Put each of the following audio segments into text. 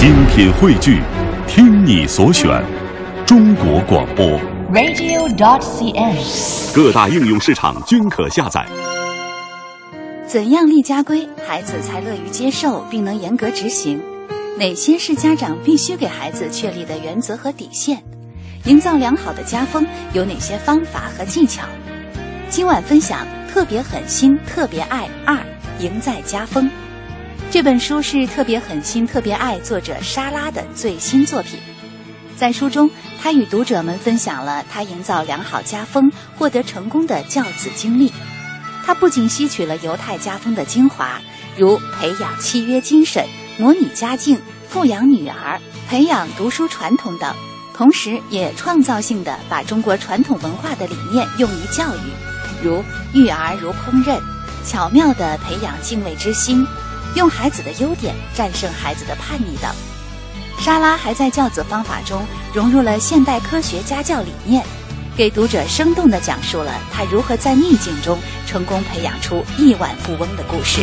精品汇聚，听你所选，中国广播。radio.dot.cn，。各大应用市场均可下载。怎样立家规，孩子才乐于接受并能严格执行？哪些是家长必须给孩子确立的原则和底线？营造良好的家风有哪些方法和技巧？今晚分享《特别狠心特别爱二》，赢在家风。这本书是《特别狠心特别爱》作者莎拉的最新作品。在书中，他与读者们分享了他营造良好家风、获得成功的教子经历。他不仅吸取了犹太家风的精华，如培养契约精神、模拟家境、富养女儿、培养读书传统等，同时也创造性的把中国传统文化的理念用于教育，如育儿如烹饪，巧妙地培养敬畏之心，用孩子的优点战胜孩子的叛逆等。莎拉还在教子方法中融入了现代科学家教理念。给读者生动地讲述了他如何在逆境中成功培养出亿万富翁的故事。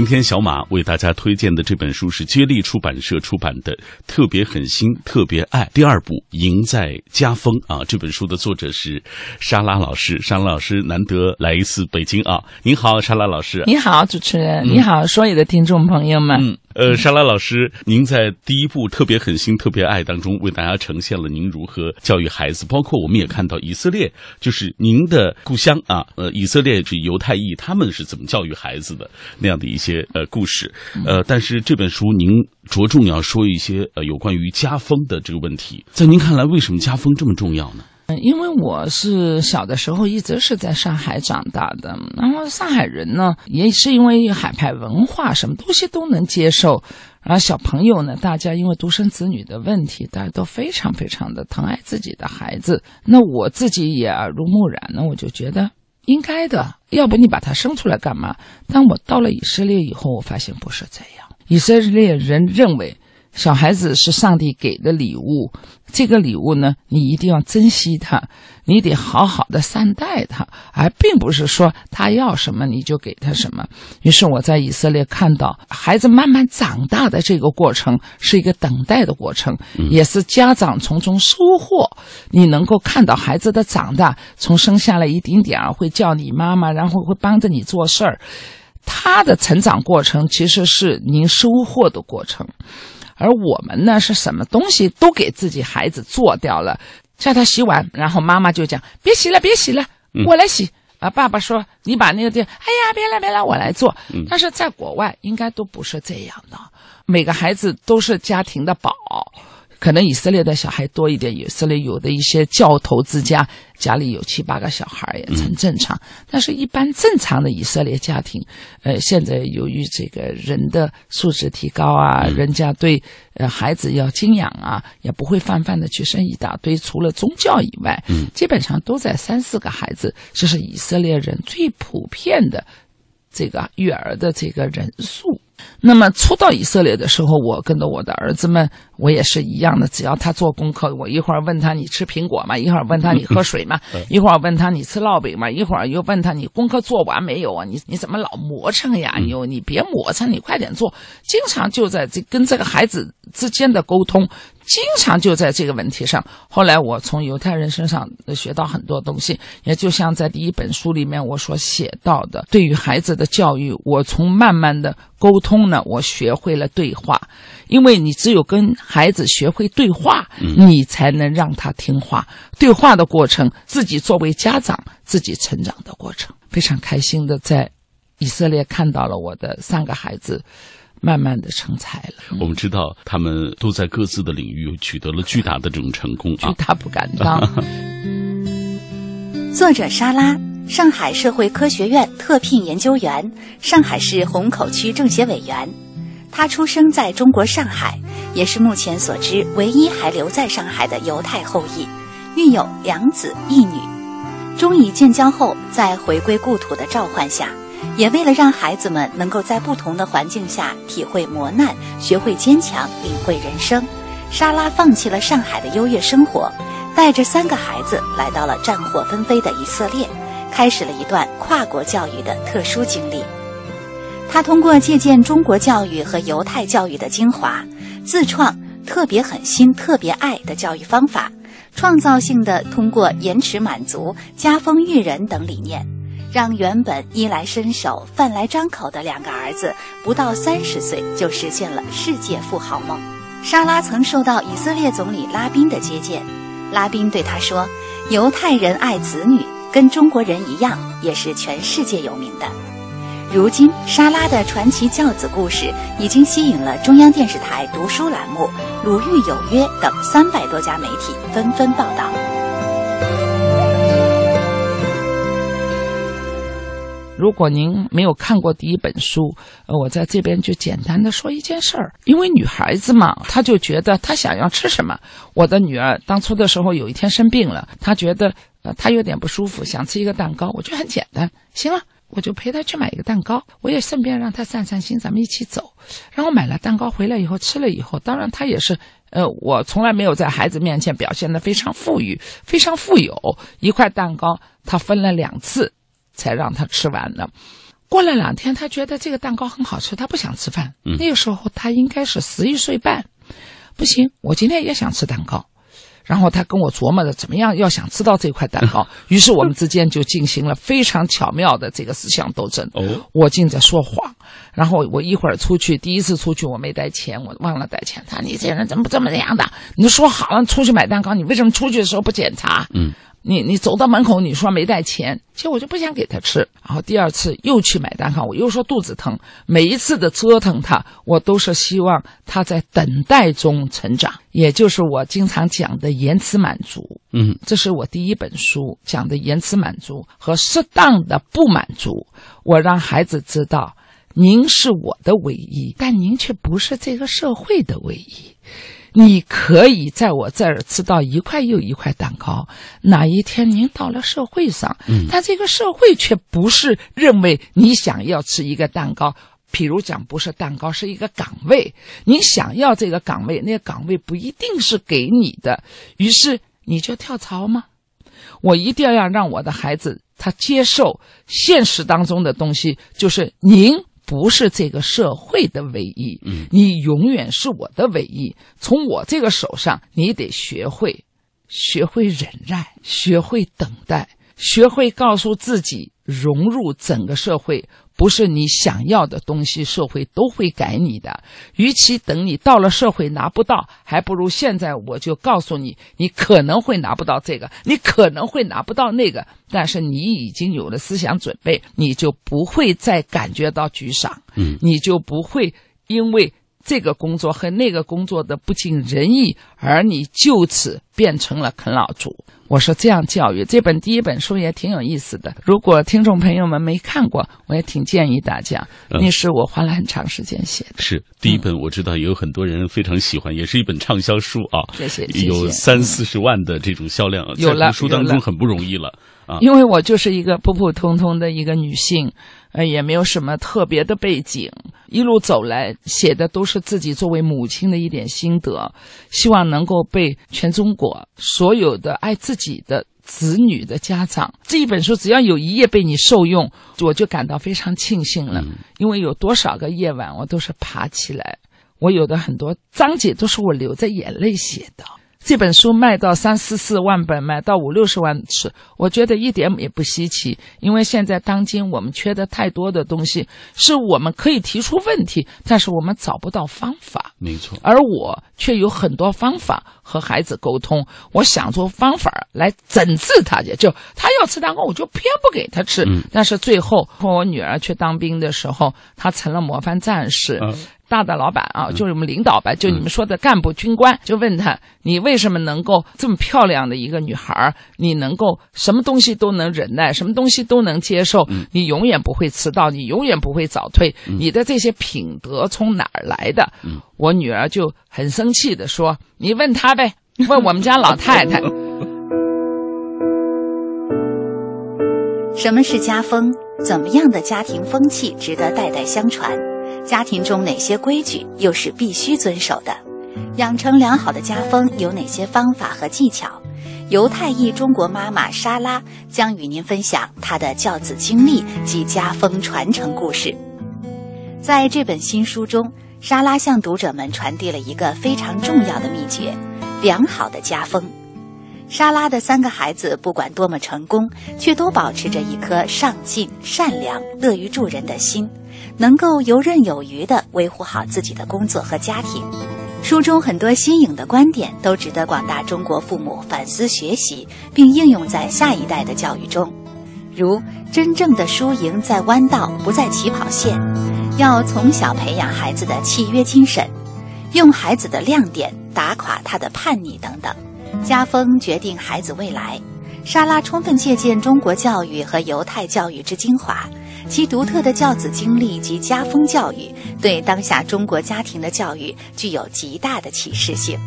今天小马为大家推荐的这本书是接力出版社出版的《特别狠心特别爱》第二部《赢在家风》啊。这本书的作者是莎拉老师，莎拉老师难得来一次北京啊！您好，莎拉老师。你好，主持人。你好，所有的听众朋友们。嗯，呃，莎拉老师，您在第一部《特别狠心特别爱》当中为大家呈现了您如何教育孩子，包括我们也看到以色列就是您的故乡啊，呃，以色列是犹太裔，他们是怎么教育孩子的那样的一些呃故事，呃，但是这本书您着重要说一些呃有关于家风的这个问题，在您看来，为什么家风这么重要呢？因为我是小的时候一直是在上海长大的，然后上海人呢，也是因为海派文化，什么东西都能接受。然后小朋友呢，大家因为独生子女的问题，大家都非常非常的疼爱自己的孩子。那我自己也耳濡目染呢，我就觉得应该的，要不你把他生出来干嘛？但我到了以色列以后，我发现不是这样。以色列人认为小孩子是上帝给的礼物，这个礼物呢，你一定要珍惜他，你得好好的善待他，而并不是说他要什么你就给他什么。于是我在以色列看到孩子慢慢长大的这个过程是一个等待的过程，也是家长从中收获。你能够看到孩子的长大，从生下来一丁点儿会叫你妈妈，然后会帮着你做事儿，他的成长过程其实是您收获的过程。而我们呢，是什么东西都给自己孩子做掉了，叫他洗碗，然后妈妈就讲别洗了，别洗了，我来洗。啊，爸爸说你把那个地，哎呀，别了别了，我来做。但是在国外应该都不是这样的，每个孩子都是家庭的宝。可能以色列的小孩多一点，以色列有的一些教头之家家里有七八个小孩也很正常。但是，一般正常的以色列家庭，呃，现在由于这个人的素质提高啊，人家对呃孩子要敬仰啊，也不会泛泛的去生一大堆。除了宗教以外，嗯，基本上都在三四个孩子，这是以色列人最普遍的这个育儿的这个人数。那么初到以色列的时候，我跟着我的儿子们，我也是一样的。只要他做功课，我一会儿问他你吃苹果吗？一会儿问他你喝水吗？一会儿问他你吃烙饼吗？一会儿又问他你功课做完没有啊？你你怎么老磨蹭呀？你你别磨蹭，你快点做。经常就在这跟这个孩子之间的沟通，经常就在这个问题上。后来我从犹太人身上学到很多东西，也就像在第一本书里面我所写到的，对于孩子的教育，我从慢慢的沟通。呢，我学会了对话，因为你只有跟孩子学会对话，你才能让他听话。对话的过程，自己作为家长自己成长的过程，非常开心的在以色列看到了我的三个孩子慢慢的成才了。我们知道他们都在各自的领域取得了巨大的这种成功巨大不敢当。作者莎拉。上海社会科学院特聘研究员，上海市虹口区政协委员。他出生在中国上海，也是目前所知唯一还留在上海的犹太后裔，育有两子一女。中以建交后，在回归故土的召唤下，也为了让孩子们能够在不同的环境下体会磨难、学会坚强、领会人生，莎拉放弃了上海的优越生活。带着三个孩子来到了战火纷飞的以色列，开始了一段跨国教育的特殊经历。他通过借鉴中国教育和犹太教育的精华，自创特别狠心、特别爱的教育方法，创造性的通过延迟满足、家风育人等理念，让原本衣来伸手、饭来张口的两个儿子，不到三十岁就实现了世界富豪梦。莎拉曾受到以色列总理拉宾的接见。拉宾对他说：“犹太人爱子女，跟中国人一样，也是全世界有名的。”如今，莎拉的传奇教子故事已经吸引了中央电视台读书栏目、鲁豫有约等三百多家媒体纷纷报道。如果您没有看过第一本书，呃，我在这边就简单的说一件事儿。因为女孩子嘛，她就觉得她想要吃什么。我的女儿当初的时候有一天生病了，她觉得呃她有点不舒服，想吃一个蛋糕。我觉得很简单，行了，我就陪她去买一个蛋糕，我也顺便让她散散心，咱们一起走。然后买了蛋糕回来以后吃了以后，当然她也是，呃，我从来没有在孩子面前表现的非常富裕、非常富有。一块蛋糕她分了两次。才让他吃完的。过了两天，他觉得这个蛋糕很好吃，他不想吃饭。那个时候他应该是十一岁半，不行，我今天也想吃蛋糕。然后他跟我琢磨着怎么样要想吃到这块蛋糕，于是我们之间就进行了非常巧妙的这个思想斗争。哦，我竟在说谎，然后我一会儿出去，第一次出去我没带钱，我忘了带钱。他你这人怎么这么这样的？你说好了出去买蛋糕，你为什么出去的时候不检查？嗯。你你走到门口，你说没带钱，其实我就不想给他吃。然后第二次又去买单哈，我又说肚子疼。每一次的折腾他，我都是希望他在等待中成长，也就是我经常讲的延迟满足。嗯，这是我第一本书讲的延迟满足和适当的不满足。我让孩子知道，您是我的唯一，但您却不是这个社会的唯一。你可以在我这儿吃到一块又一块蛋糕，哪一天您到了社会上，嗯，但这个社会却不是认为你想要吃一个蛋糕，譬如讲不是蛋糕，是一个岗位，你想要这个岗位，那个岗位不一定是给你的，于是你就跳槽吗？我一定要让我的孩子他接受现实当中的东西，就是您。不是这个社会的唯一，嗯，你永远是我的唯一。从我这个手上，你得学会，学会忍耐，学会等待，学会告诉自己融入整个社会。不是你想要的东西，社会都会改你的。与其等你到了社会拿不到，还不如现在我就告诉你，你可能会拿不到这个，你可能会拿不到那个。但是你已经有了思想准备，你就不会再感觉到沮丧，嗯，你就不会因为这个工作和那个工作的不尽人意，而你就此变成了啃老族。我说这样教育，这本第一本书也挺有意思的。如果听众朋友们没看过，我也挺建议大家。那是我花了很长时间写的。是第一本，我知道也有很多人非常喜欢，也是一本畅销书啊。谢谢，有三四十万的这种销量，有了书当中很不容易了啊。因为我就是一个普普通通的一个女性。呃，也没有什么特别的背景，一路走来写的都是自己作为母亲的一点心得，希望能够被全中国所有的爱自己的子女的家长，这一本书只要有一页被你受用，我就感到非常庆幸了。因为有多少个夜晚我都是爬起来，我有的很多章节都是我流着眼泪写的。这本书卖到三四四万本，卖到五六十万次，我觉得一点也不稀奇。因为现在当今我们缺的太多的东西，是我们可以提出问题，但是我们找不到方法。没错，而我却有很多方法和孩子沟通。我想出方法来整治他去，就他要吃蛋糕，我就偏不给他吃。但是最后，我女儿去当兵的时候，她成了模范战士。大的老板啊，就是我们领导吧，就你们说的干部军官，就问他，你为什么能够这么漂亮的一个女孩你能够什么东西都能忍耐，什么东西都能接受，你永远不会迟到，你永远不会早退，你的这些品德从哪儿来的？我女儿就很生气的说：“你问她呗，问我们家老太太。”什么是家风？怎么样的家庭风气值得代代相传？家庭中哪些规矩又是必须遵守的？养成良好的家风有哪些方法和技巧？犹太裔中国妈妈莎拉将与您分享她的教子经历及家风传承故事。在这本新书中，莎拉向读者们传递了一个非常重要的秘诀：良好的家风。莎拉的三个孩子不管多么成功，却都保持着一颗上进、善良、乐于助人的心，能够游刃有余地维护好自己的工作和家庭。书中很多新颖的观点都值得广大中国父母反思学习，并应用在下一代的教育中。如真正的输赢在弯道，不在起跑线，要从小培养孩子的契约精神，用孩子的亮点打垮他的叛逆等等。家风决定孩子未来。莎拉充分借鉴中国教育和犹太教育之精华，其独特的教子经历及家风教育，对当下中国家庭的教育具有极大的启示性。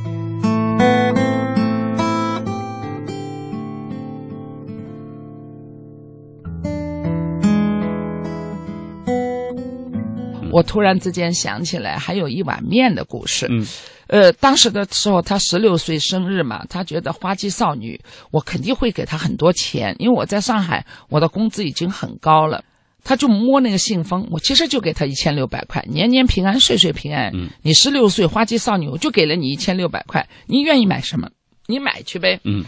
我突然之间想起来，还有一碗面的故事。嗯，呃，当时的时候，他十六岁生日嘛，他觉得花季少女，我肯定会给他很多钱，因为我在上海，我的工资已经很高了。他就摸那个信封，我其实就给他一千六百块，年年平安，岁岁平安。嗯，你十六岁花季少女，我就给了你一千六百块，你愿意买什么，你买去呗。嗯。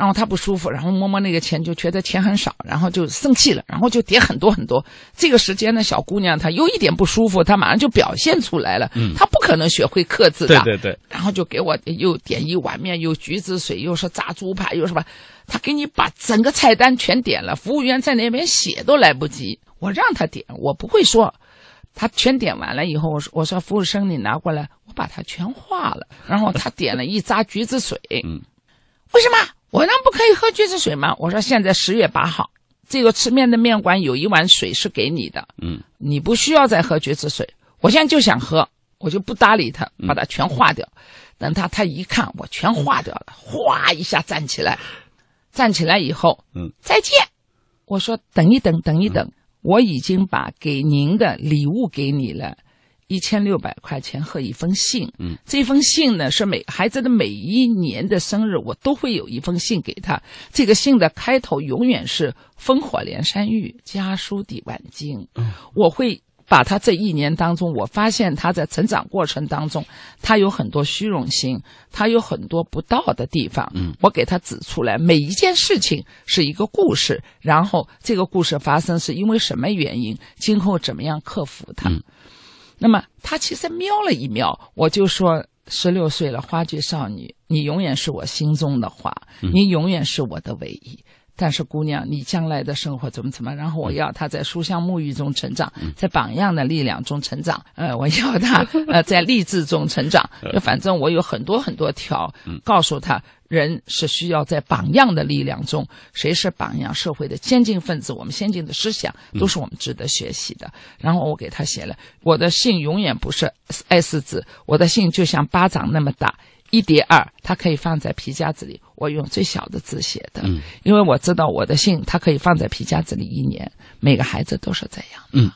然后他不舒服，然后摸摸那个钱，就觉得钱很少，然后就生气了，然后就叠很多很多。这个时间呢，小姑娘她有一点不舒服，她马上就表现出来了。嗯，她不可能学会克制的。对对对。然后就给我又点一碗面，又橘子水，又是炸猪排，又是吧？他给你把整个菜单全点了，服务员在那边写都来不及。我让他点，我不会说。他全点完了以后，我说我说服务生你拿过来，我把它全化了。然后他点了一扎橘子水。嗯，为什么？我那不可以喝橘子水吗？我说现在十月八号，这个吃面的面馆有一碗水是给你的，嗯，你不需要再喝橘子水。我现在就想喝，我就不搭理他，把它全化掉。等他他一看我全化掉了，哗一下站起来，站起来以后，嗯，再见。我说等一等，等一等，我已经把给您的礼物给你了。一千六百块钱和一封信，嗯，这封信呢是每孩子的每一年的生日，我都会有一封信给他。这个信的开头永远是“烽火连山芋，家书抵万金”。嗯，我会把他这一年当中，我发现他在成长过程当中，他有很多虚荣心，他有很多不到的地方。嗯，我给他指出来，每一件事情是一个故事，然后这个故事发生是因为什么原因，今后怎么样克服它。嗯那么他其实瞄了一瞄，我就说：十六岁了，花季少女，你永远是我心中的花，你永远是我的唯一。但是姑娘，你将来的生活怎么怎么？然后我要她在书香沐浴中成长，在榜样的力量中成长。呃，我要她呃在励志中成长。就反正我有很多很多条，告诉她人是需要在榜样的力量中。谁是榜样？社会的先进分子，我们先进的思想都是我们值得学习的。然后我给她写了，我的信永远不是 S 字，我的信就像巴掌那么大。一叠二，它可以放在皮夹子里。我用最小的字写的，嗯，因为我知道我的信它可以放在皮夹子里一年。每个孩子都是这样。嗯，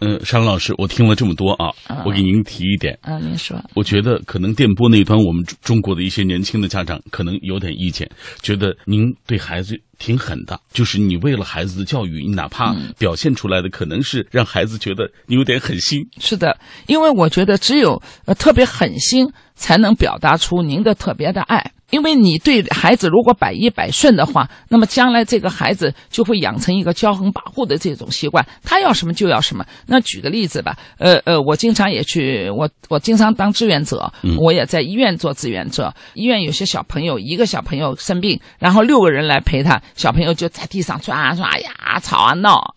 嗯，沙龙老师，我听了这么多啊，我给您提一点。嗯，您说。我觉得可能电波那端，我们中国的一些年轻的家长可能有点意见，觉得您对孩子挺狠的，就是你为了孩子的教育，你哪怕表现出来的可能是让孩子觉得你有点狠心。是的，因为我觉得只有呃特别狠心，才能表达出您的特别的爱。因为你对孩子如果百依百顺的话，那么将来这个孩子就会养成一个骄横跋扈的这种习惯，他要什么就要什么。那举个例子吧，呃呃，我经常也去，我我经常当志愿者，我也在医院做志愿者。医院有些小朋友，一个小朋友生病，然后六个人来陪他，小朋友就在地上抓啊抓呀，吵啊闹。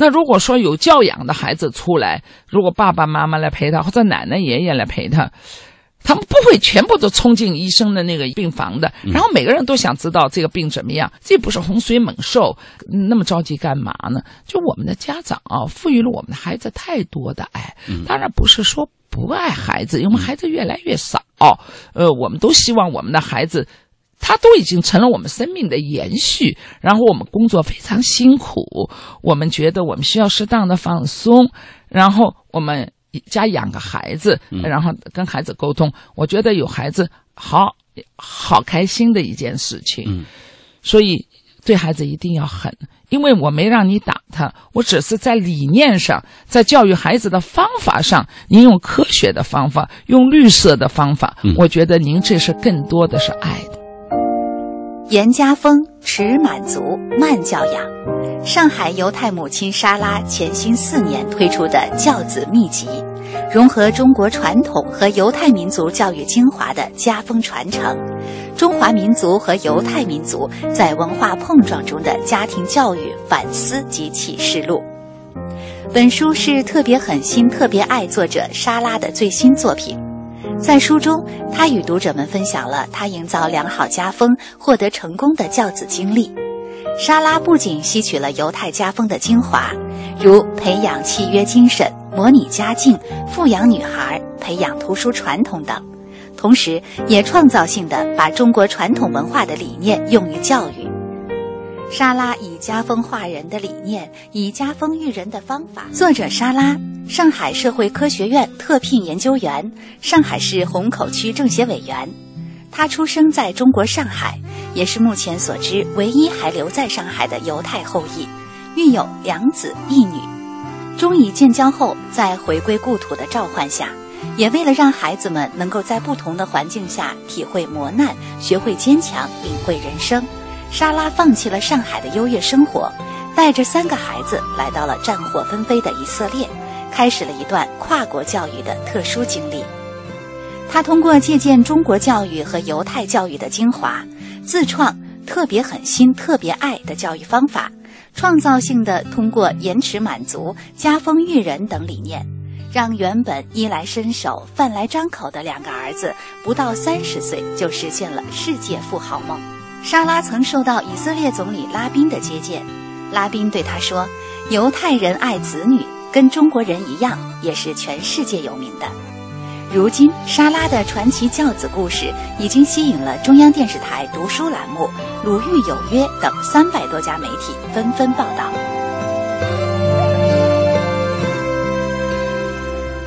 那如果说有教养的孩子出来，如果爸爸妈妈来陪他，或者奶奶爷爷来陪他。他们不会全部都冲进医生的那个病房的，然后每个人都想知道这个病怎么样，这不是洪水猛兽，那么着急干嘛呢？就我们的家长啊，赋予了我们的孩子太多的爱，当然不是说不爱孩子，因为孩子越来越少，呃，我们都希望我们的孩子，他都已经成了我们生命的延续，然后我们工作非常辛苦，我们觉得我们需要适当的放松，然后我们。家养个孩子，然后跟孩子沟通。我觉得有孩子好，好开心的一件事情。嗯，所以对孩子一定要狠，因为我没让你打他，我只是在理念上，在教育孩子的方法上，您用科学的方法，用绿色的方法，嗯我觉得您这是更多的是爱的。严家风，持满足，慢教养。上海犹太母亲莎拉潜心四年推出的教子秘籍，融合中国传统和犹太民族教育精华的家风传承，中华民族和犹太民族在文化碰撞中的家庭教育反思及启示录。本书是特别狠心、特别爱作者莎拉的最新作品。在书中，他与读者们分享了他营造良好家风、获得成功的教子经历。莎拉不仅吸取了犹太家风的精华，如培养契约精神、模拟家境、富养女孩、培养图书传统等，同时也创造性的把中国传统文化的理念用于教育。莎拉以家风化人的理念，以家风育人的方法。作者莎拉，上海社会科学院特聘研究员，上海市虹口区政协委员。他出生在中国上海，也是目前所知唯一还留在上海的犹太后裔，育有两子一女。中以建交后，在回归故土的召唤下，也为了让孩子们能够在不同的环境下体会磨难、学会坚强、领会人生。莎拉放弃了上海的优越生活，带着三个孩子来到了战火纷飞的以色列，开始了一段跨国教育的特殊经历。他通过借鉴中国教育和犹太教育的精华，自创特别狠心、特别爱的教育方法，创造性的通过延迟满足、家风育人等理念，让原本衣来伸手、饭来张口的两个儿子，不到三十岁就实现了世界富豪梦。莎拉曾受到以色列总理拉宾的接见，拉宾对他说：“犹太人爱子女，跟中国人一样，也是全世界有名的。”如今，莎拉的传奇教子故事已经吸引了中央电视台读书栏目、鲁豫有约等三百多家媒体纷纷报道。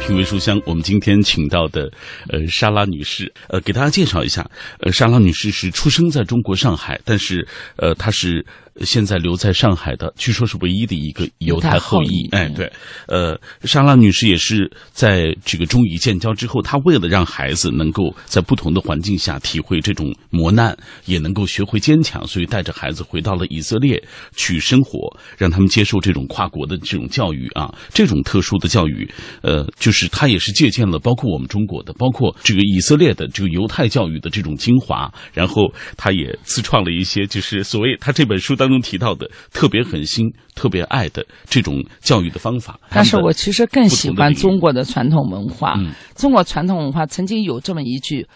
品味书香，我们今天请到的，呃，莎拉女士，呃，给大家介绍一下，呃，莎拉女士是出生在中国上海，但是，呃，她是现在留在上海的，据说是唯一的一个犹太后裔。哎，对，呃，莎拉女士也是在这个中以建交之后，她为了让孩子能够在不同的环境下体会这种磨难，也能够学会坚强，所以带着孩子回到了以色列去生活，让他们接受这种跨国的这种教育啊，这种特殊的教育，呃，就是她也是借鉴了包括我们中国的，包括这个以色列的这个犹太教育的这种精华，然后她也自创了一些，就是所谓她这本书当中提到的特别狠心、特别爱的这种教育的方法。但是我其实更喜欢中国的传统文化。嗯中国传统文化曾经有这么一句：“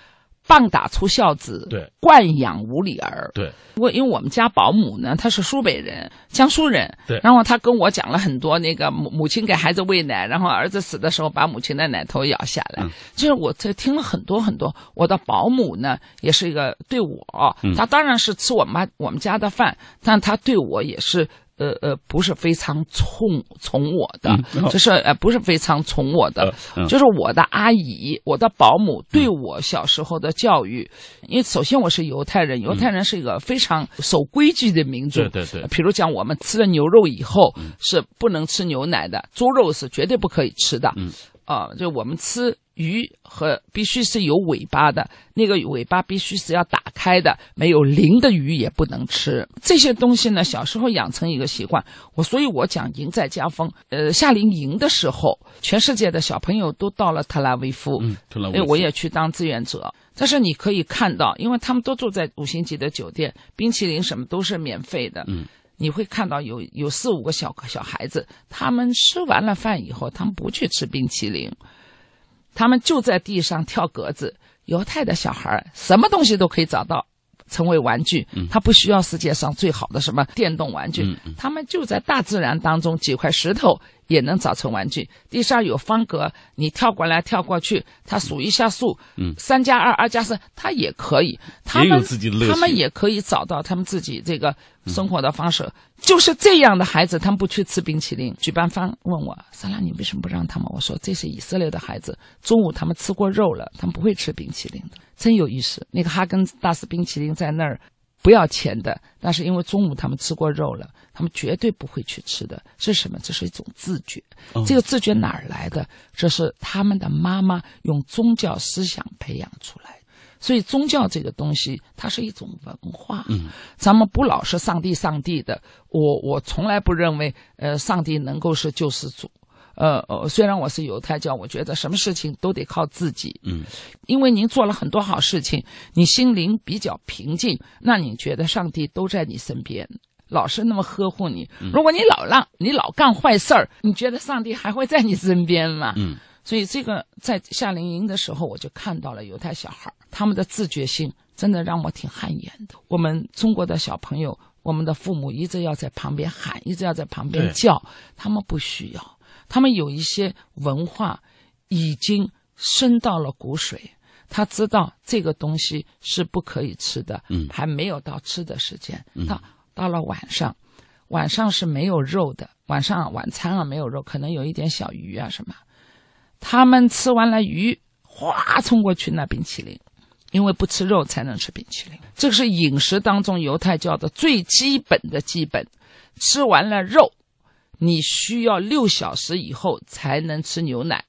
棒打出孝子，对惯养无理儿。”对我因为我们家保姆呢，她是苏北人，江苏人，对然后她跟我讲了很多那个母母亲给孩子喂奶，然后儿子死的时候把母亲的奶头咬下来，嗯就是我这听了很多很多。我的保姆呢，也是一个对我，嗯她当然是吃我妈我们家的饭，但她对我也是。呃呃，不是非常宠宠我的，嗯 就是呃不是非常宠我的，就是我的阿姨，我的保姆对我小时候的教育，因为首先我是犹太人，犹太人是一个非常守规矩的民族。对对对比如讲，我们吃了牛肉以后是不能吃牛奶的，猪肉是绝对不可以吃的。嗯，啊、就我们吃鱼和必须是有尾巴的，那个尾巴必须是要打开的，没有鳞的鱼也不能吃。这些东西呢，小时候养成一个习惯，我所以我讲赢在家风。呃，夏令营的时候，全世界的小朋友都到了特拉维夫，嗯，特拉维夫我也去当志愿者。但是你可以看到，因为他们都住在五星级的酒店，冰淇淋什么都是免费的。嗯，你会看到有有四五个小小孩子，他们吃完了饭以后，他们不去吃冰淇淋，他们就在地上跳格子。犹太的小孩儿什么东西都可以找到。成为玩具，他不需要世界上最好的什么电动玩具，他们就在大自然当中几块石头也能找成玩具。地上有方格，你跳过来跳过去，他数一下数，嗯三加二，二加三，他也可以。他们他们也可以找到他们自己这个生活的方式。就是这样的孩子，他们不去吃冰淇淋。举办方问我：“萨拉，你为什么不让他们？”我说：“这是以色列的孩子，中午他们吃过肉了，他们不会吃冰淇淋的，真有意思。那个哈根达斯冰淇淋在那儿不要钱的，但是因为中午他们吃过肉了，他们绝对不会去吃的。这是什么？这是一种自觉。哦这个自觉哪儿来的？这是他们的妈妈用宗教思想培养出来的。所以宗教这个东西，它是一种文化。嗯，咱们不老是上帝上帝的。我我从来不认为，呃，上帝能够是救世主。呃呃，虽然我是犹太教，我觉得什么事情都得靠自己。嗯，因为您做了很多好事情，你心灵比较平静，那你觉得上帝都在你身边，老是那么呵护你。如果你老让你老干坏事儿，你觉得上帝还会在你身边吗？嗯，所以这个在夏令营的时候，我就看到了犹太小孩儿他们的自觉性，真的让我挺汗颜的。我们中国的小朋友，我们的父母一直要在旁边喊，一直要在旁边叫，他们不需要，他们有一些文化已经深到了骨髓。他知道这个东西是不可以吃的，嗯还没有到吃的时间。嗯到到了晚上，晚上是没有肉的，晚上晚餐啊没有肉，可能有一点小鱼啊什么。他们吃完了鱼，哗冲过去那冰淇淋，因为不吃肉才能吃冰淇淋。这个是饮食当中犹太教的最基本的基本。吃完了肉，你需要六小时以后才能吃牛奶。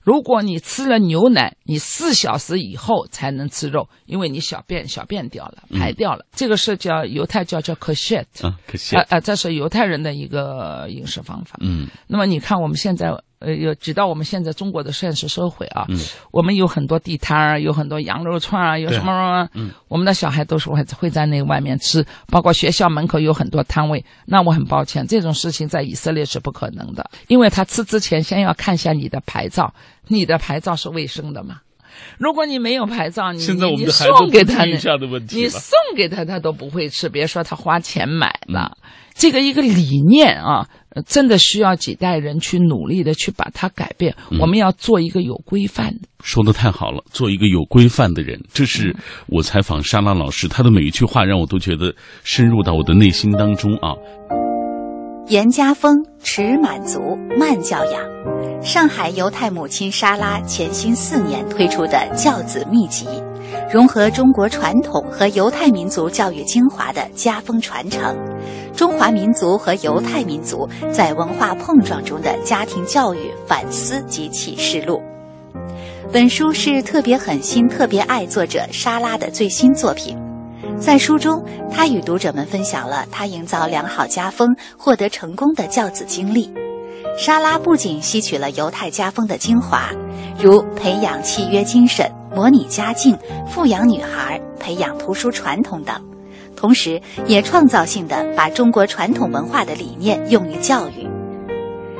如果你吃了牛奶，你四小时以后才能吃肉，因为你小便小便掉了，排掉了。这个是叫犹太教叫 kosher，啊，可惜啊，啊，这是犹太人的一个饮食方法。嗯那么你看我们现在，呃，有举到我们现在中国的现实社会啊，嗯我们有很多地摊儿，有很多羊肉串儿，有什么什么，嗯，我们的小孩都是会会在那外面吃，包括学校门口有很多摊位。那我很抱歉，这种事情在以色列是不可能的，因为他吃之前先要看一下你的牌照，你的牌照是卫生的嘛？如果你没有牌照，你现在我们你的孩子送给他你送给他，他都不会吃，别说他花钱买了。这个一个理念啊，呃真的需要几代人去努力的去把它改变。嗯我们要做一个有规范的。说的太好了，做一个有规范的人，这是我采访莎拉老师，她的每一句话让我都觉得深入到我的内心当中啊。严家风，持满足，慢教养。上海犹太母亲莎拉潜心四年推出的教子秘籍，融合中国传统和犹太民族教育精华的家风传承，中华民族和犹太民族在文化碰撞中的家庭教育反思及启示录。本书是特别狠心、特别爱作者莎拉的最新作品。在书中，他与读者们分享了他营造良好家风、获得成功的教子经历。莎拉不仅吸取了犹太家风的精华，如培养契约精神、模拟家境、富养女孩、培养图书传统等，同时也创造性的把中国传统文化的理念用于教育。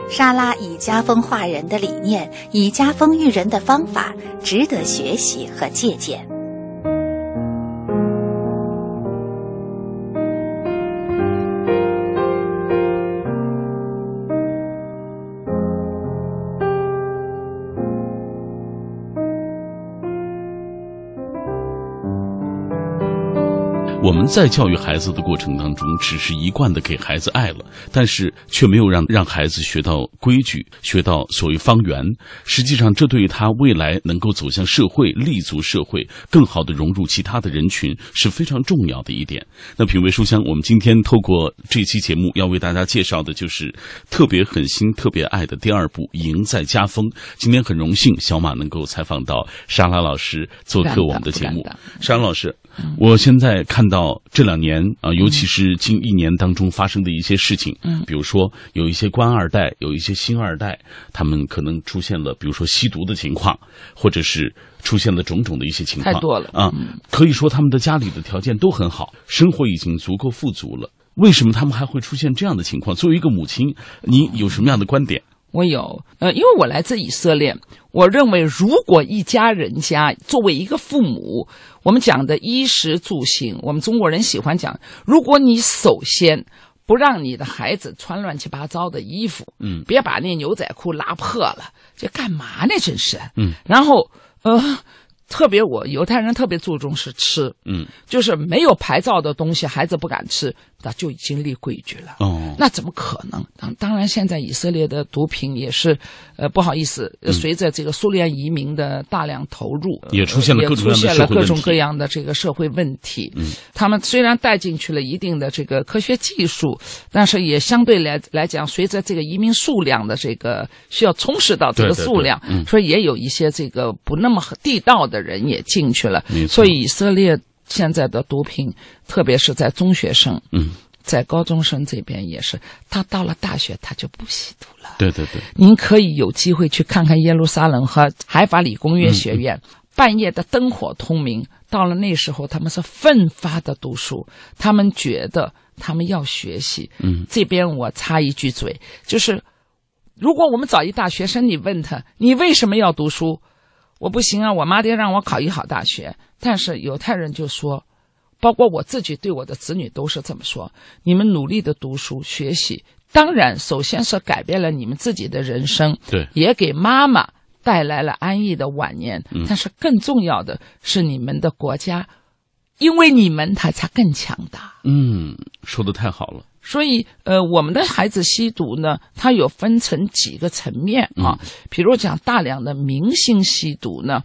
莎拉以家风化人的理念，以家风育人的方法，值得学习和借鉴。在教育孩子的过程当中，只是一贯的给孩子爱了，但是却没有让让孩子学到规矩，学到所谓方圆。实际上，这对于他未来能够走向社会、立足社会、更好的融入其他的人群是非常重要的一点。那品味书香，我们今天透过这期节目要为大家介绍的就是特别狠心、特别爱的第二部《赢在家风》。今天很荣幸，小马能够采访到莎拉老师做客我们的节目不敢当。莎拉老师，我现在看到这两年啊、尤其是近一年当中发生的一些事情，嗯比如说有一些官二代，有一些星二代，他们可能出现了，比如说吸毒的情况，或者是出现了种种的一些情况，太多了啊。可以说他们的家里的条件都很好，生活已经足够富足了。为什么他们还会出现这样的情况？作为一个母亲，你有什么样的观点？我有，呃，因为我来自以色列，我认为如果一家人家作为一个父母，我们讲的衣食住行，我们中国人喜欢讲，如果你首先不让你的孩子穿乱七八糟的衣服，嗯别把那牛仔裤拉破了，这干嘛呢？真是。嗯，然后呃，特别我犹太人特别注重是吃，嗯就是没有牌照的东西，孩子不敢吃，那就已经立规矩了。哦，那怎么可能？当当然，现在以色列的毒品也是，呃，不好意思，呃随着这个苏联移民的大量投入，嗯也出现了各种各样的出现社会问题了各种各样的这个社会问题。嗯，他们虽然带进去了一定的这个科学技术，但是也相对来来讲，随着这个移民数量的这个需要充实到这个数量，对嗯所以也有一些这个不那么地道的人也进去了所以以色列现在的毒品，特别是在中学生。嗯，在高中生这边也是，他到了大学他就不吸毒了。对对对，您可以有机会去看看耶路撒冷和海法理工业学嗯院，半夜的灯火通明。到了那时候，他们是奋发的读书，他们觉得他们要学习。嗯，这边我插一句嘴，就是如果我们找一大学生，你问他你为什么要读书，我不行啊，我妈爹让我考一好大学。但是犹太人就说，包括我自己对我的子女都是这么说：你们努力的读书学习，当然首先是改变了你们自己的人生，对，也给妈妈带来了安逸的晚年。但是更重要的是你们的国家，因为你们他才更强大。嗯，说的太好了，所以，呃，我们的孩子吸毒呢，它有分成几个层面啊。比如讲大量的明星吸毒呢，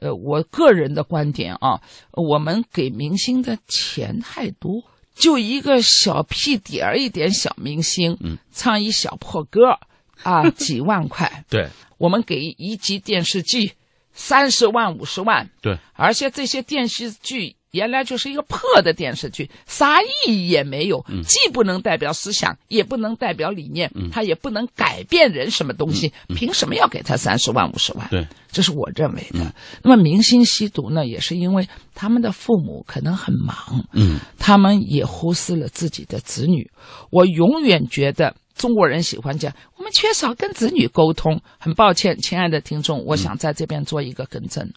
呃，我个人的观点啊，我们给明星的钱太多，就一个小屁点儿一点小明星，嗯，唱一小破歌，啊，几万块，对。我们给一集电视剧三十万、五十万，对，而且这些电视剧原来就是一个破的电视剧，啥意义也没有，嗯既不能代表思想，也不能代表理念，它也不能改变人什么东西，凭什么要给他三十万、五十万？嗯对，这是我认为的。那么明星吸毒呢，也是因为他们的父母可能很忙，嗯他们也忽视了自己的子女。我永远觉得中国人喜欢讲，我们缺少跟子女沟通。很抱歉，亲爱的听众，我想在这边做一个更正。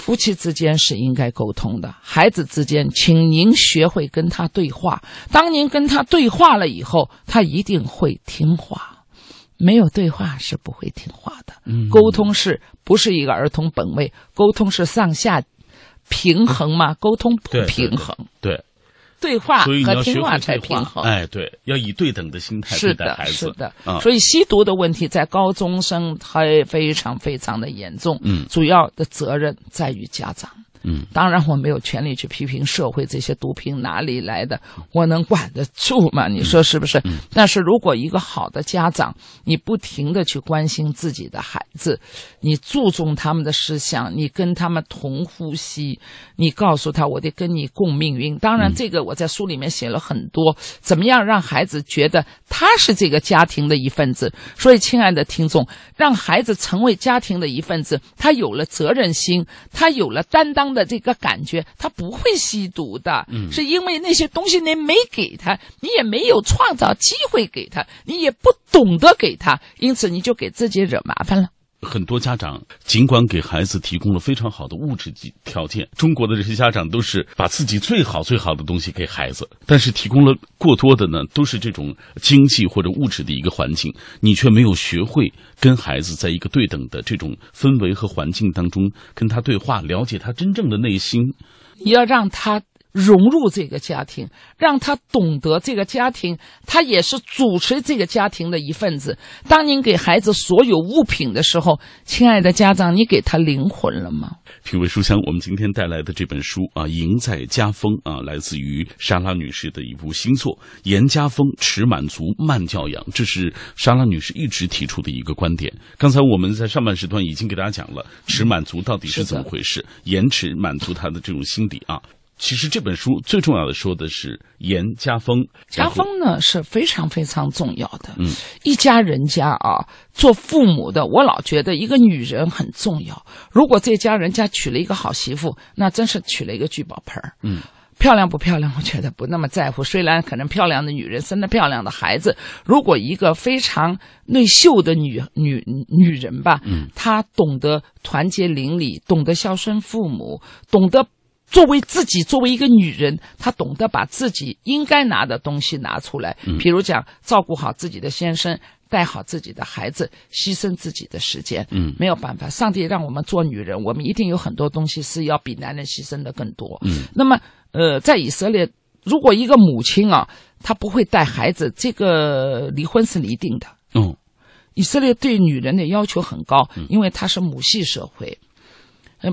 夫妻之间是应该沟通的，孩子之间，请您学会跟他对话。当您跟他对话了以后，他一定会听话。没有对话是不会听话的。嗯沟通是不是一个儿童本位？沟通是上下平衡吗？沟通不平衡，对，以你和听话才平衡。哎，对，要以对等的心态是的，对待孩子，是的，啊，所以吸毒的问题在高中生还非常非常的严重。嗯主要的责任在于家长。嗯，当然我没有权利去批评社会这些毒品哪里来的，我能管得住吗？你说是不是？嗯但是如果一个好的家长，你不停的去关心自己的孩子，你注重他们的思想，你跟他们同呼吸，你告诉他我得跟你共命运。当然，这个我在书里面写了很多，怎么样让孩子觉得他是这个家庭的一份子。所以，亲爱的听众，让孩子成为家庭的一份子，他有了责任心，他有了担当的这个感觉，他不会吸毒的。嗯是因为那些东西你没给他，你也没有创造机会给他，你也不懂得给他，因此你就给自己惹麻烦了。很多家长尽管给孩子提供了非常好的物质条件，中国的这些家长都是把自己最好最好的东西给孩子，但是提供了过多的呢，都是这种经济或者物质的一个环境，你却没有学会跟孩子在一个对等的这种氛围和环境当中跟他对话，了解他真正的内心。要让他融入这个家庭，让他懂得这个家庭，他也是主持这个家庭的一份子。当您给孩子所有物品的时候，亲爱的家长，你给他灵魂了吗？品味书香，我们今天带来的这本书啊，《赢在家风》啊，来自于莎拉女士的一部新作《严家风，持满足，慢教养》，这是莎拉女士一直提出的一个观点。刚才我们在上半时段已经给大家讲了，持满足到底是怎么回事，延迟满足他的这种心理啊。其实这本书最重要的说的是严家风，家风呢是非常非常重要的。嗯，一家人家啊，做父母的，我老觉得一个女人很重要。如果这家人家娶了一个好媳妇，那真是娶了一个聚宝盆儿。嗯。漂亮不漂亮？我觉得不那么在乎。虽然可能漂亮的女人生了漂亮的孩子，如果一个非常内秀的女女女人吧，嗯，她懂得团结邻里，懂得孝顺父母，懂得作为自己，作为一个女人，她懂得把自己应该拿的东西拿出来，比如讲照顾好自己的先生，带好自己的孩子，牺牲自己的时间。嗯没有办法，上帝让我们做女人，我们一定有很多东西是要比男人牺牲的更多。嗯，那么呃，在以色列，如果一个母亲啊，她不会带孩子，这个离婚是离定的。嗯，以色列对女人的要求很高，嗯因为它是母系社会。呃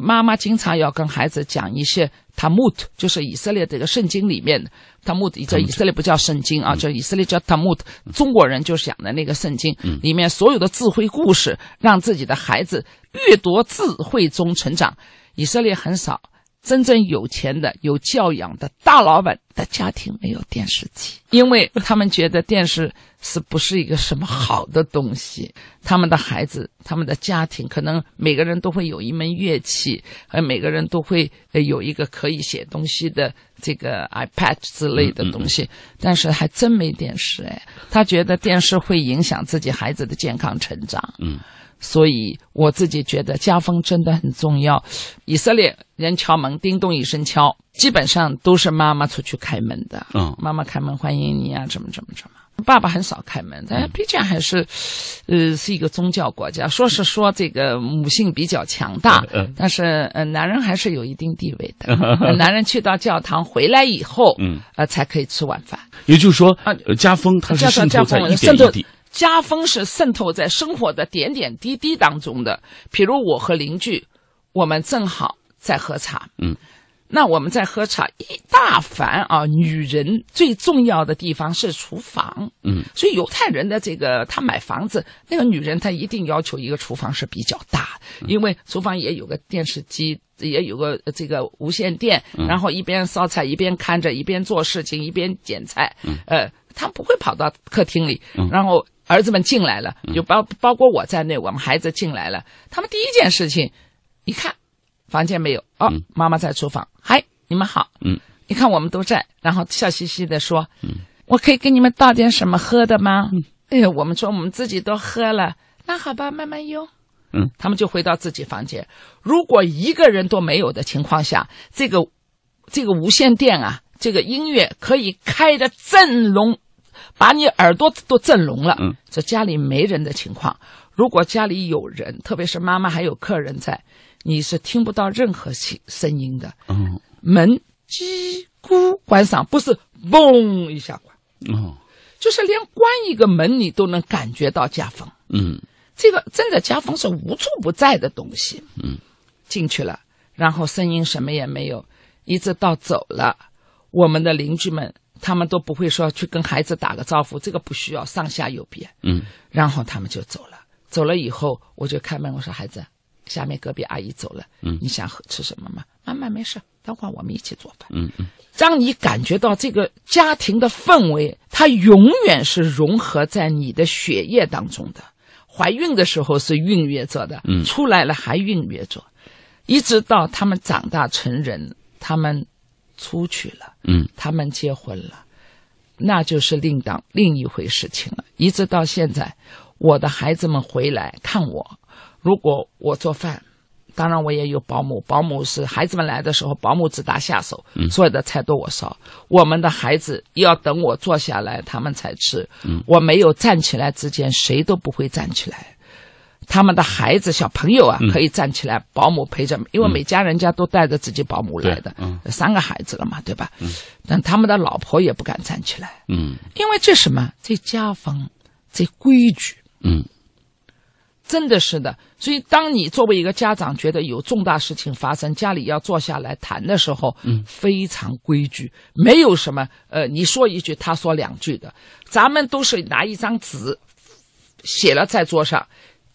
妈妈经常要跟孩子讲一些塔木特，就是以色列这个圣经里面的。塔木特，在以色列不叫圣经啊，叫以色列叫塔木特。中国人就是讲的那个圣经。里面所有的智慧故事，让自己的孩子阅读智慧中成长。以色列很少真正有钱的、有教养的大老板的家庭没有电视机，因为他们觉得电视是不是一个什么好的东西。他们的孩子、他们的家庭，可能每个人都会有一门乐器，呃，每个人都会有一个可以写东西的这个 iPad 之类的东西，但是还真没电视哎。他觉得电视会影响自己孩子的健康成长。嗯。所以我自己觉得家风真的很重要。以色列人敲门，叮咚一声敲，基本上都是妈妈出去开门的。嗯妈妈开门欢迎你啊，怎么怎么怎么。爸爸很少开门，但毕竟还是，呃，是一个宗教国家。说是说这个母性比较强大，嗯但是呃，男人还是有一定地位的。呃男人去到教堂回来以后，嗯，呃，才可以吃晚饭。也就是说家风它是渗透在一点一滴。家风是渗透在生活的点点滴滴当中的。比如我和邻居，我们正好在喝茶，嗯，那我们在喝茶，一大凡啊，女人最重要的地方是厨房，嗯，所以犹太人的这个他买房子，那个女人她一定要求一个厨房是比较大，因为厨房也有个电视机。也有个呃这个无线电，然后一边烧菜一边看着，一边做事情，一边捡菜。呃，他不会跑到客厅里，然后儿子们进来了，就包包括我在内，我们孩子进来了，他们第一件事情，一看房间没有，哦，妈妈在厨房，嗨，你们好，嗯，你看我们都在，然后笑嘻嘻的说，嗯，我可以给你们倒点什么喝的吗？哎呀，我们说我们自己都喝了，那好吧，慢慢用。嗯，他们就回到自己房间。如果一个人都没有的情况下，这个这个无线电啊，这个音乐可以开的震聋，把你耳朵都震聋了。嗯，这家里没人的情况，如果家里有人，特别是妈妈还有客人在，你是听不到任何声声音的。嗯门叽咕关上，不是嘣一下关，哦就是连关一个门你都能感觉到家风。嗯这个真的家风是无处不在的东西。嗯，进去了，然后声音什么也没有，一直到走了，我们的邻居们他们都不会说去跟孩子打个招呼，这个不需要，上下有别。嗯然后他们就走了，走了以后我就开门，我说孩子，下面隔壁阿姨走了，嗯你想吃什么吗？妈妈没事，等会儿我们一起做饭。嗯嗯让你感觉到这个家庭的氛围，它永远是融合在你的血液当中的。怀孕的时候是孕育着的，嗯出来了还孕育着，一直到他们长大成人，他们出去了，嗯他们结婚了，那就是另当另一回事情了。一直到现在，我的孩子们回来看我，如果我做饭，当然我也有保姆，保姆是孩子们来的时候，保姆只打下手，所有的菜都我烧。我们的孩子要等我坐下来，他们才吃。我没有站起来之前，谁都不会站起来。他们的孩子、小朋友啊，可以站起来，保姆陪着，因为每家人家都带着自己保姆来的，嗯。三个孩子了嘛，对吧？但他们的老婆也不敢站起来，嗯。因为这什么？这家风，这规矩，嗯。真的是的。所以，当你作为一个家长觉得有重大事情发生，家里要坐下来谈的时候，嗯，非常规矩，没有什么呃，你说一句，他说两句的。咱们都是拿一张纸写了在桌上，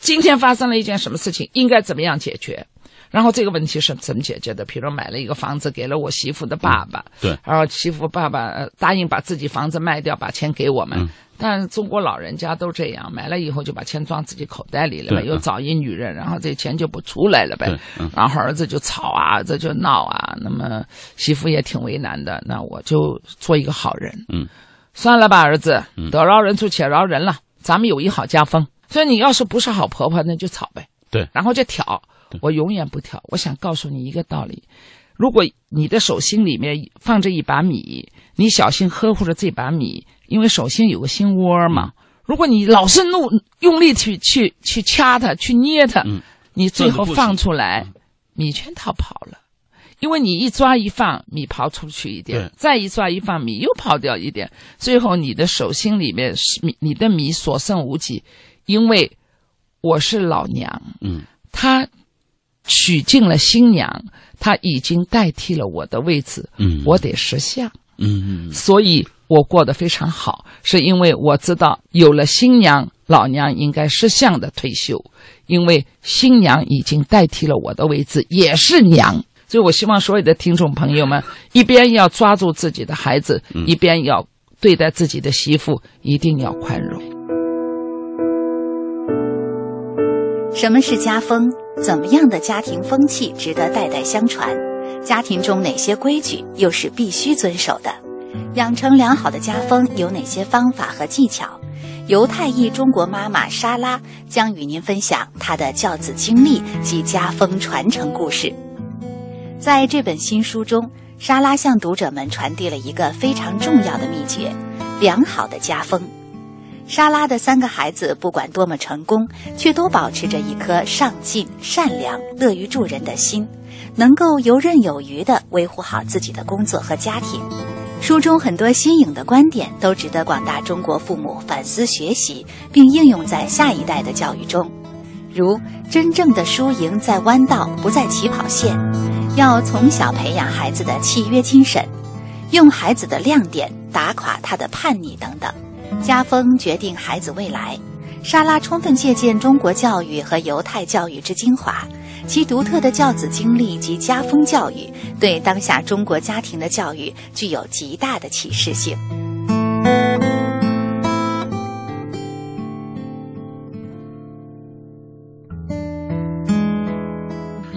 今天发生了一件什么事情，应该怎么样解决。然后这个问题是怎么解决的？比如买了一个房子给了我媳妇的爸爸，对然后媳妇爸爸呃答应把自己房子卖掉，把钱给我们。嗯但中国老人家都这样，买了以后就把钱装自己口袋里了又找一女人，然后这钱就不出来了呗然后儿子就吵啊，儿子就闹啊，那么媳妇也挺为难的。那我就做一个好人，嗯，算了吧，儿子，得饶人处且饶人了，咱们有一好家风。所以你要是不是好婆婆，那就吵呗。对然后就挑，我永远不挑。我想告诉你一个道理，如果你的手心里面放着一把米，你小心呵护着这把米，因为手心有个心窝嘛。如果你老是怒用力去去去掐它，去捏它，嗯你最后放出来，米全逃跑了。因为你一抓一放，米跑出去一点，再一抓一放，米又跑掉一点，最后你的手心里面是米，你的米所剩无几。因为我是老娘，嗯她娶进了新娘，她已经代替了我的位置，嗯，我得识相。嗯嗯所以我过得非常好，是因为我知道有了新娘，老娘应该识相的退休，因为新娘已经代替了我的位置，也是娘。所以我希望所有的听众朋友们，一边要抓住自己的孩子，一边要对待自己的媳妇，一定要宽容。什么是家风？怎么样的家庭风气值得代代相传？家庭中哪些规矩又是必须遵守的？养成良好的家风有哪些方法和技巧？犹太裔中国妈妈莎拉将与您分享她的教子经历及家风传承故事。在这本新书中，莎拉向读者们传递了一个非常重要的秘诀：良好的家风。莎拉的三个孩子不管多么成功，却都保持着一颗上进、善良、乐于助人的心，能够游刃有余地维护好自己的工作和家庭。书中很多新颖的观点都值得广大中国父母反思学习，并应用在下一代的教育中。如真正的输赢在弯道，不在起跑线，要从小培养孩子的契约精神，用孩子的亮点打垮他的叛逆等等。家风决定孩子未来。莎拉充分借鉴中国教育和犹太教育之精华，其独特的教子经历及家风教育，对当下中国家庭的教育具有极大的启示性。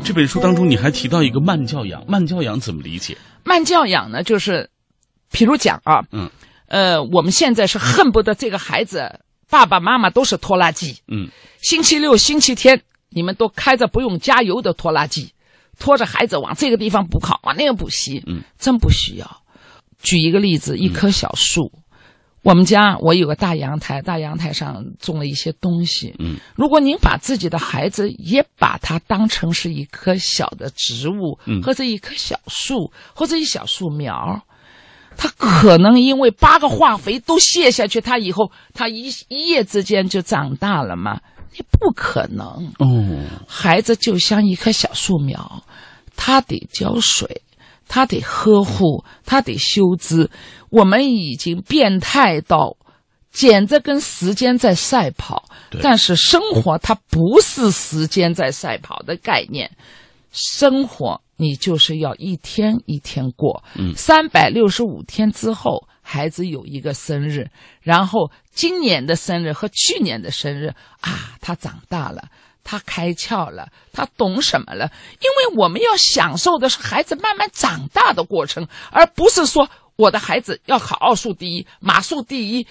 这本书当中你还提到一个慢教养，慢教养怎么理解？慢教养呢，就是，譬如讲啊，嗯，呃，我们现在是恨不得这个孩子爸爸妈妈都是拖拉机，嗯，星期六、星期天你们都开着不用加油的拖拉机，拖着孩子往这个地方补考，往那个补习，嗯，真不需要。举一个例子，一棵小树。我们家我有个大阳台，大阳台上种了一些东西。嗯，如果您把自己的孩子也把它当成是一棵小的植物，嗯或者一棵小树，或者一小树苗，它可能因为八个化肥都卸下去，他以后他一一夜之间就长大了吗？你不可能。哦，孩子就像一棵小树苗，他得浇水，他得呵护，他得修枝。我们已经变态到，简直跟时间在赛跑对。但是生活它不是时间在赛跑的概念，生活你就是要一天一天过。嗯三百六十五天之后，孩子有一个生日，然后今年的生日和去年的生日啊，他长大了。他开窍了，他懂什么了？因为我们要享受的是孩子慢慢长大的过程，而不是说我的孩子要考奥数第一、马术第一，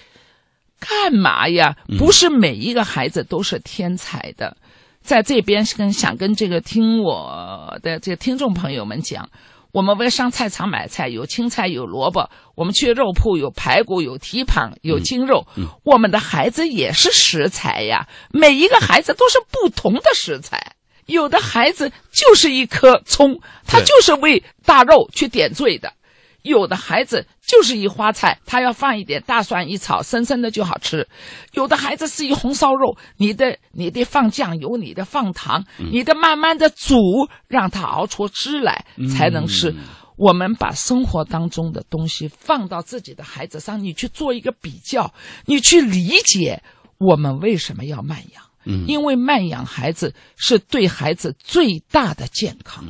干嘛呀？不是每一个孩子都是天才的。在这边跟想跟这个听我的这个听众朋友们讲，我们为上菜场买菜，有青菜，有萝卜；我们去肉铺有排骨，有蹄膀，有精肉。我们的孩子也是食材呀，每一个孩子都是不同的食材。有的孩子就是一颗葱，他就是为大肉去点缀的；有的孩子就是一花菜，他要放一点大蒜一炒，生生的就好吃；有的孩子是一红烧肉，你的你得放酱油，你得放糖，你得慢慢的煮，让它熬出汁来才能吃。我们把生活当中的东西放到自己的孩子上，你去做一个比较，你去理解我们为什么要慢养。嗯因为慢养孩子是对孩子最大的健康。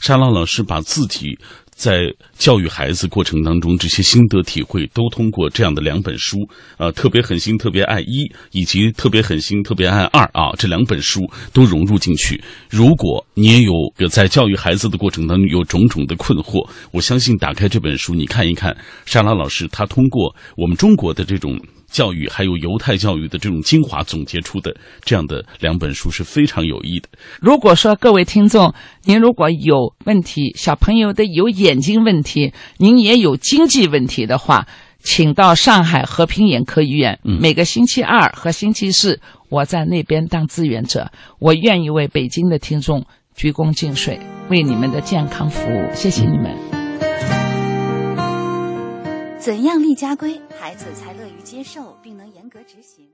沙拉老师把自己在教育孩子过程当中这些心得体会，都通过这样的两本书，呃，特别狠心特别爱一，以及特别狠心特别爱二啊，这两本书都融入进去。如果你也有在教育孩子的过程当中有种种的困惑，我相信打开这本书，你看一看沙拉老师他通过我们中国的这种。教育还有犹太教育的这种精华总结出的这样的两本书是非常有益的。如果说各位听众，您如果有问题，小朋友的有眼睛问题，您也有经济问题的话，请到上海和平眼科医院。嗯每个星期二和星期四，我在那边当志愿者，我愿意为北京的听众鞠躬尽瘁，为你们的健康服务。谢谢你们。怎样立家规，孩子才乐于接受并能严格执行？